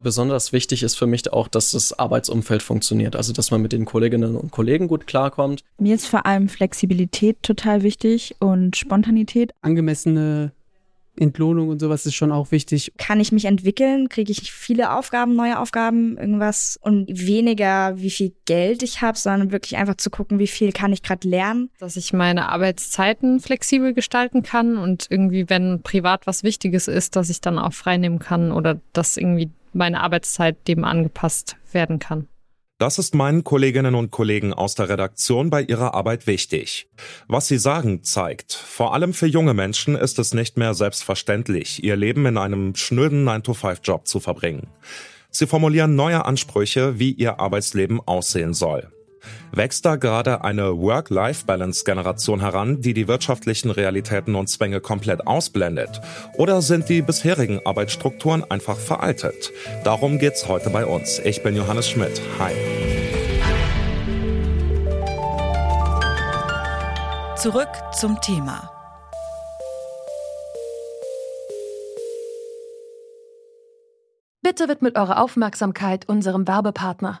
Besonders wichtig ist für mich auch, dass das Arbeitsumfeld funktioniert, also dass man mit den Kolleginnen und Kollegen gut klarkommt. Mir ist vor allem Flexibilität total wichtig und Spontanität. Angemessene Entlohnung und sowas ist schon auch wichtig. Kann ich mich entwickeln? Kriege ich viele Aufgaben, neue Aufgaben, irgendwas und weniger, wie viel Geld ich habe, sondern wirklich einfach zu gucken, wie viel kann ich gerade lernen. Dass ich meine Arbeitszeiten flexibel gestalten kann und irgendwie, wenn privat was Wichtiges ist, dass ich dann auch freinehmen kann oder dass irgendwie meine Arbeitszeit dem angepasst werden kann. Das ist meinen Kolleginnen und Kollegen aus der Redaktion bei ihrer Arbeit wichtig. Was sie sagen, zeigt, vor allem für junge Menschen ist es nicht mehr selbstverständlich, ihr Leben in einem schnöden 9-to-5-Job zu verbringen. Sie formulieren neue Ansprüche, wie ihr Arbeitsleben aussehen soll. Wächst da gerade eine Work-Life-Balance-Generation heran, die die wirtschaftlichen Realitäten und Zwänge komplett ausblendet? Oder sind die bisherigen Arbeitsstrukturen einfach veraltet? Darum geht's heute bei uns. Ich bin Johannes Schmidt. Hi. Zurück zum Thema. Bitte widmet eure Aufmerksamkeit unserem Werbepartner.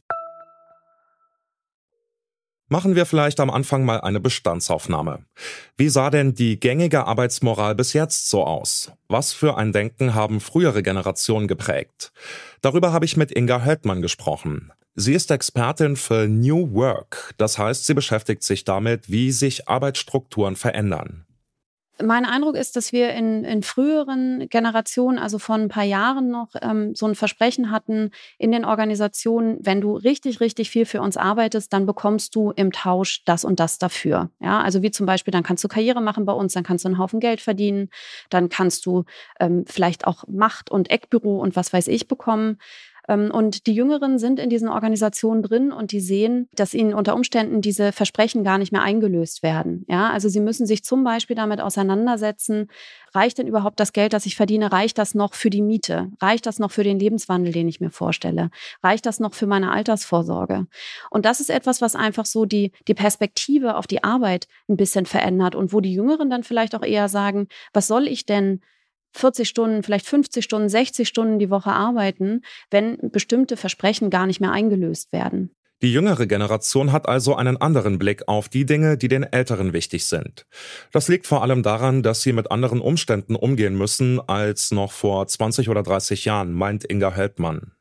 Machen wir vielleicht am Anfang mal eine Bestandsaufnahme. Wie sah denn die gängige Arbeitsmoral bis jetzt so aus? Was für ein Denken haben frühere Generationen geprägt? Darüber habe ich mit Inga Höldmann gesprochen. Sie ist Expertin für New Work, das heißt, sie beschäftigt sich damit, wie sich Arbeitsstrukturen verändern mein Eindruck ist, dass wir in, in früheren Generationen, also vor ein paar Jahren noch, ähm, so ein Versprechen hatten in den Organisationen, wenn du richtig, richtig viel für uns arbeitest, dann bekommst du im Tausch das und das dafür. Ja, also wie zum Beispiel, dann kannst du Karriere machen bei uns, dann kannst du einen Haufen Geld verdienen, dann kannst du ähm, vielleicht auch Macht und Eckbüro und was weiß ich bekommen. Ähm, und die Jüngeren sind in diesen Organisationen drin und die sehen, dass ihnen unter Umständen diese Versprechen gar nicht mehr eingelöst werden. Ja, also sie müssen sich zum Beispiel damit auseinandersetzen, reicht denn überhaupt das Geld, das ich verdiene? Reicht das noch für die Miete? Reicht das noch für den Lebenswandel, den ich mir vorstelle? Reicht das noch für meine Altersvorsorge? Und das ist etwas, was einfach so die, die Perspektive auf die Arbeit ein bisschen verändert und wo die Jüngeren dann vielleicht auch eher sagen, was soll ich denn 40 Stunden, vielleicht 50 Stunden, 60 Stunden die Woche arbeiten, wenn bestimmte Versprechen gar nicht mehr eingelöst werden. Die jüngere Generation hat also einen anderen Blick auf die Dinge, die den Älteren wichtig sind. Das liegt vor allem daran, dass sie mit anderen Umständen umgehen müssen als noch vor 20 oder 30 Jahren, meint Inga Heldmann.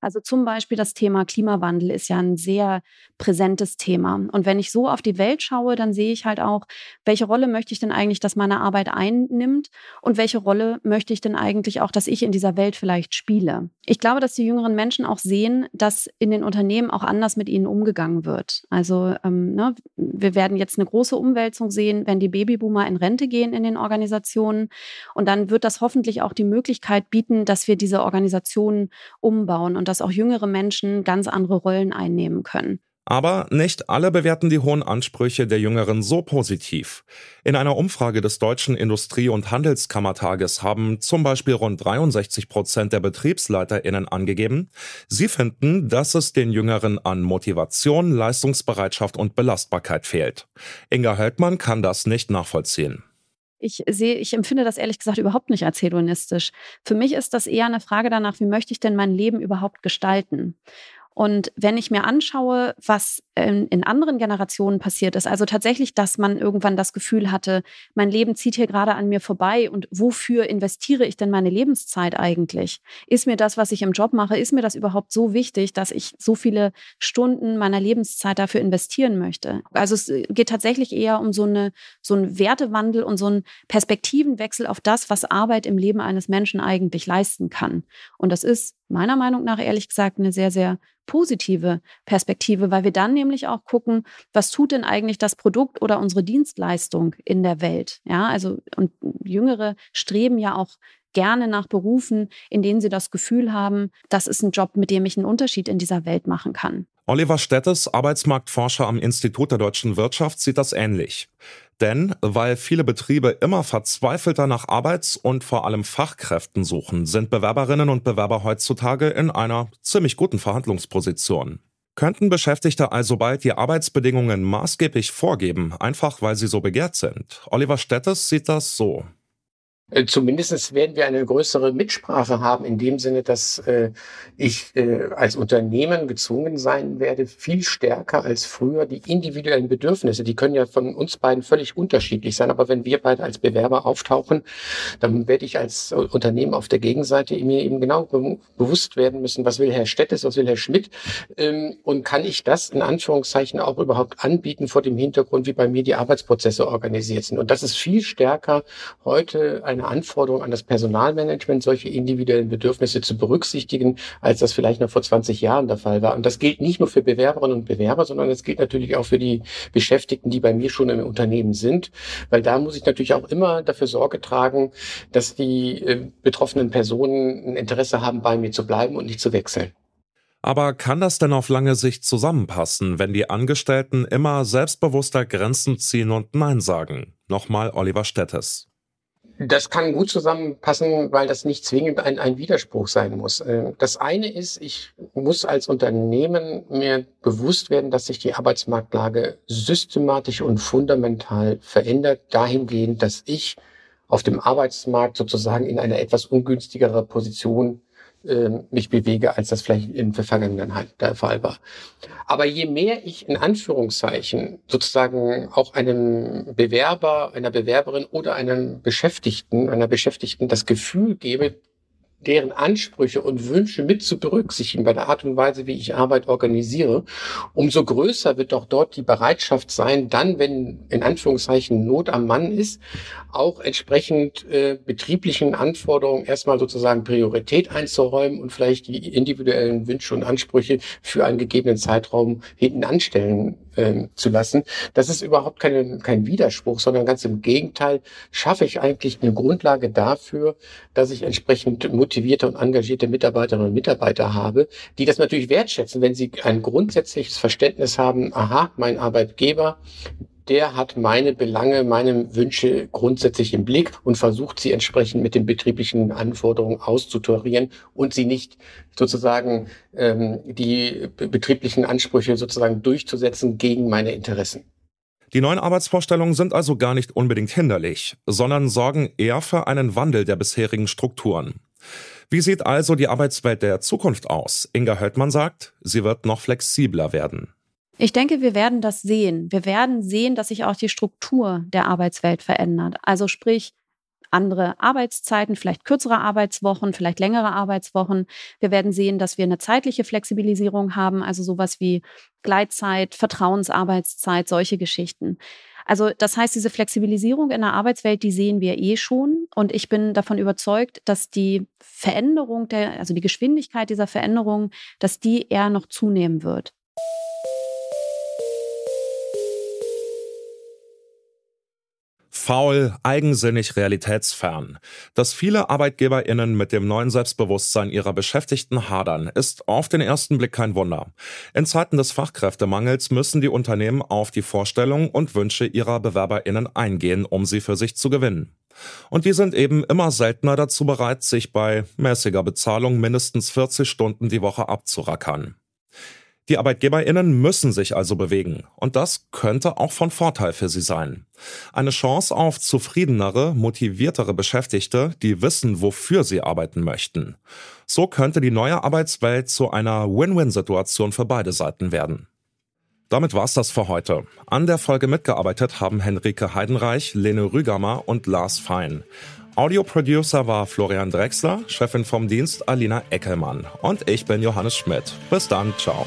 Also zum Beispiel das Thema Klimawandel ist ja ein sehr präsentes Thema. Und wenn ich so auf die Welt schaue, dann sehe ich halt auch, welche Rolle möchte ich denn eigentlich, dass meine Arbeit einnimmt und welche Rolle möchte ich denn eigentlich auch, dass ich in dieser Welt vielleicht spiele. Ich glaube, dass die jüngeren Menschen auch sehen, dass in den Unternehmen auch anders mit ihnen umgegangen wird. Also ähm, ne, wir werden jetzt eine große Umwälzung sehen, wenn die Babyboomer in Rente gehen in den Organisationen. Und dann wird das hoffentlich auch die Möglichkeit bieten, dass wir diese Organisationen umbauen und dass auch jüngere Menschen ganz andere Rollen einnehmen können. Aber nicht alle bewerten die hohen Ansprüche der Jüngeren so positiv. In einer Umfrage des Deutschen Industrie- und Handelskammertages haben zum Beispiel rund 63 Prozent der BetriebsleiterInnen angegeben, sie finden, dass es den Jüngeren an Motivation, Leistungsbereitschaft und Belastbarkeit fehlt. Inga Höldmann kann das nicht nachvollziehen. Ich sehe, ich empfinde das ehrlich gesagt überhaupt nicht als hedonistisch. Für mich ist das eher eine Frage danach, wie möchte ich denn mein Leben überhaupt gestalten? Und wenn ich mir anschaue, was in, in, anderen Generationen passiert ist, also tatsächlich, dass man irgendwann das Gefühl hatte, mein Leben zieht hier gerade an mir vorbei und wofür investiere ich denn meine Lebenszeit eigentlich? Ist mir das, was ich im Job mache, ist mir das überhaupt so wichtig, dass ich so viele Stunden meiner Lebenszeit dafür investieren möchte? Also es geht tatsächlich eher um so, eine, so einen Wertewandel und so einen Perspektivenwechsel auf das, was Arbeit im Leben eines Menschen eigentlich leisten kann. Und das ist meiner Meinung nach ehrlich gesagt eine sehr, sehr positive Perspektive, weil wir dann nämlich auch gucken, was tut denn eigentlich das Produkt oder unsere Dienstleistung in der Welt? Ja, also und Jüngere streben ja auch gerne nach Berufen, in denen sie das Gefühl haben, das ist ein Job, mit dem ich einen Unterschied in dieser Welt machen kann. Oliver Stettes, Arbeitsmarktforscher am Institut der deutschen Wirtschaft, sieht das ähnlich. Denn weil viele Betriebe immer verzweifelter nach Arbeits- und vor allem Fachkräften suchen, sind Bewerberinnen und Bewerber heutzutage in einer ziemlich guten Verhandlungsposition. Könnten Beschäftigte also bald die Arbeitsbedingungen maßgeblich vorgeben, einfach weil sie so begehrt sind? Oliver Stettes sieht das so. Äh, Zumindest werden wir eine größere Mitsprache haben, in dem Sinne, dass äh, ich äh, als Unternehmen gezwungen sein werde, viel stärker als früher die individuellen Bedürfnisse, die können ja von uns beiden völlig unterschiedlich sein, aber wenn wir beide als Bewerber auftauchen, dann werde ich als Unternehmen auf der Gegenseite mir eben genau be bewusst werden müssen, was will Herr Stettes, was will Herr Schmidt ähm, und kann ich das in Anführungszeichen auch überhaupt anbieten vor dem Hintergrund, wie bei mir die Arbeitsprozesse organisiert sind. Und das ist viel stärker heute ein eine Anforderung an das Personalmanagement, solche individuellen Bedürfnisse zu berücksichtigen, als das vielleicht noch vor 20 Jahren der Fall war. Und das gilt nicht nur für Bewerberinnen und Bewerber, sondern es gilt natürlich auch für die Beschäftigten, die bei mir schon im Unternehmen sind, weil da muss ich natürlich auch immer dafür Sorge tragen, dass die äh, betroffenen Personen ein Interesse haben, bei mir zu bleiben und nicht zu wechseln. Aber kann das denn auf lange Sicht zusammenpassen, wenn die Angestellten immer selbstbewusster Grenzen ziehen und Nein sagen? Nochmal Oliver Stettes. Das kann gut zusammenpassen, weil das nicht zwingend ein, ein Widerspruch sein muss. Äh, das eine ist, ich muss als Unternehmen mir bewusst werden, dass sich die Arbeitsmarktlage systematisch und fundamental verändert, dahingehend, dass ich auf dem Arbeitsmarkt sozusagen in einer etwas ungünstigere Position äh, mich bewege, als das vielleicht in der Vergangenheit der Fall war. Aber je mehr ich in Anführungszeichen sozusagen auch einem Bewerber, einer Bewerberin oder einem Beschäftigten, einer Beschäftigten das Gefühl gebe, deren Ansprüche und Wünsche mit zu berücksichtigen bei der Art und Weise, wie ich Arbeit organisiere, umso größer wird doch dort die Bereitschaft sein, dann, wenn in Anführungszeichen Not am Mann ist, auch entsprechend äh, betrieblichen Anforderungen erstmal sozusagen Priorität einzuräumen und vielleicht die individuellen Wünsche und Ansprüche für einen gegebenen Zeitraum hinten anstellen äh, zu lassen. Das ist überhaupt keine, kein Widerspruch, sondern ganz im Gegenteil schaffe ich eigentlich eine Grundlage dafür, dass ich entsprechend motivierte und engagierte Mitarbeiterinnen und Mitarbeiter habe, die das natürlich wertschätzen, wenn sie ein grundsätzliches Verständnis haben, aha, mein Arbeitgeber, der hat meine Belange, meine Wünsche grundsätzlich im Blick und versucht sie entsprechend mit den betrieblichen Anforderungen auszutarieren und sie nicht sozusagen ähm, die betrieblichen Ansprüche sozusagen durchzusetzen gegen meine Interessen. Die neuen Arbeitsvorstellungen sind also gar nicht unbedingt hinderlich, sondern sorgen eher für einen Wandel der bisherigen Strukturen. Wie sieht also die Arbeitswelt der Zukunft aus? Inga Höldmann sagt, sie wird noch flexibler werden. Ich denke, wir werden das sehen. Wir werden sehen, dass sich auch die Struktur der Arbeitswelt verändert. Also sprich, andere Arbeitszeiten, vielleicht kürzere Arbeitswochen, vielleicht längere Arbeitswochen. Wir werden sehen, dass wir eine zeitliche Flexibilisierung haben, also sowas wie Gleitzeit, Vertrauensarbeitszeit, solche Geschichten. Also das heißt, diese Flexibilisierung in der Arbeitswelt, die sehen wir eh schon. Und ich bin davon überzeugt, dass die Veränderung der, also die Geschwindigkeit dieser Veränderung, dass die eher noch zunehmen wird. Faul, eigensinnig, realitätsfern. Dass viele ArbeitgeberInnen mit dem neuen Selbstbewusstsein ihrer Beschäftigten hadern, ist auf den ersten Blick kein Wunder. In Zeiten des Fachkräftemangels müssen die Unternehmen auf die Vorstellungen und Wünsche ihrer BewerberInnen eingehen, um sie für sich zu gewinnen. Und die sind eben immer seltener dazu bereit, sich bei mäßiger Bezahlung mindestens 40 Stunden die Woche abzurackern. Die ArbeitgeberInnen müssen sich also bewegen. Und das könnte auch von Vorteil für sie sein. Eine Chance auf zufriedenere, motiviertere Beschäftigte, die wissen, wofür sie arbeiten möchten. So könnte die neue Arbeitswelt zu einer Win-Win-Situation für beide Seiten werden. Damit war's das für heute. An der Folge mitgearbeitet haben Henrike Heidenreich, Lene Rügamer und Lars Fein. Audioproducer war Florian Drexler, Chefin vom Dienst Alina Eckelmann und ich bin Johannes Schmidt. Bis dann, ciao.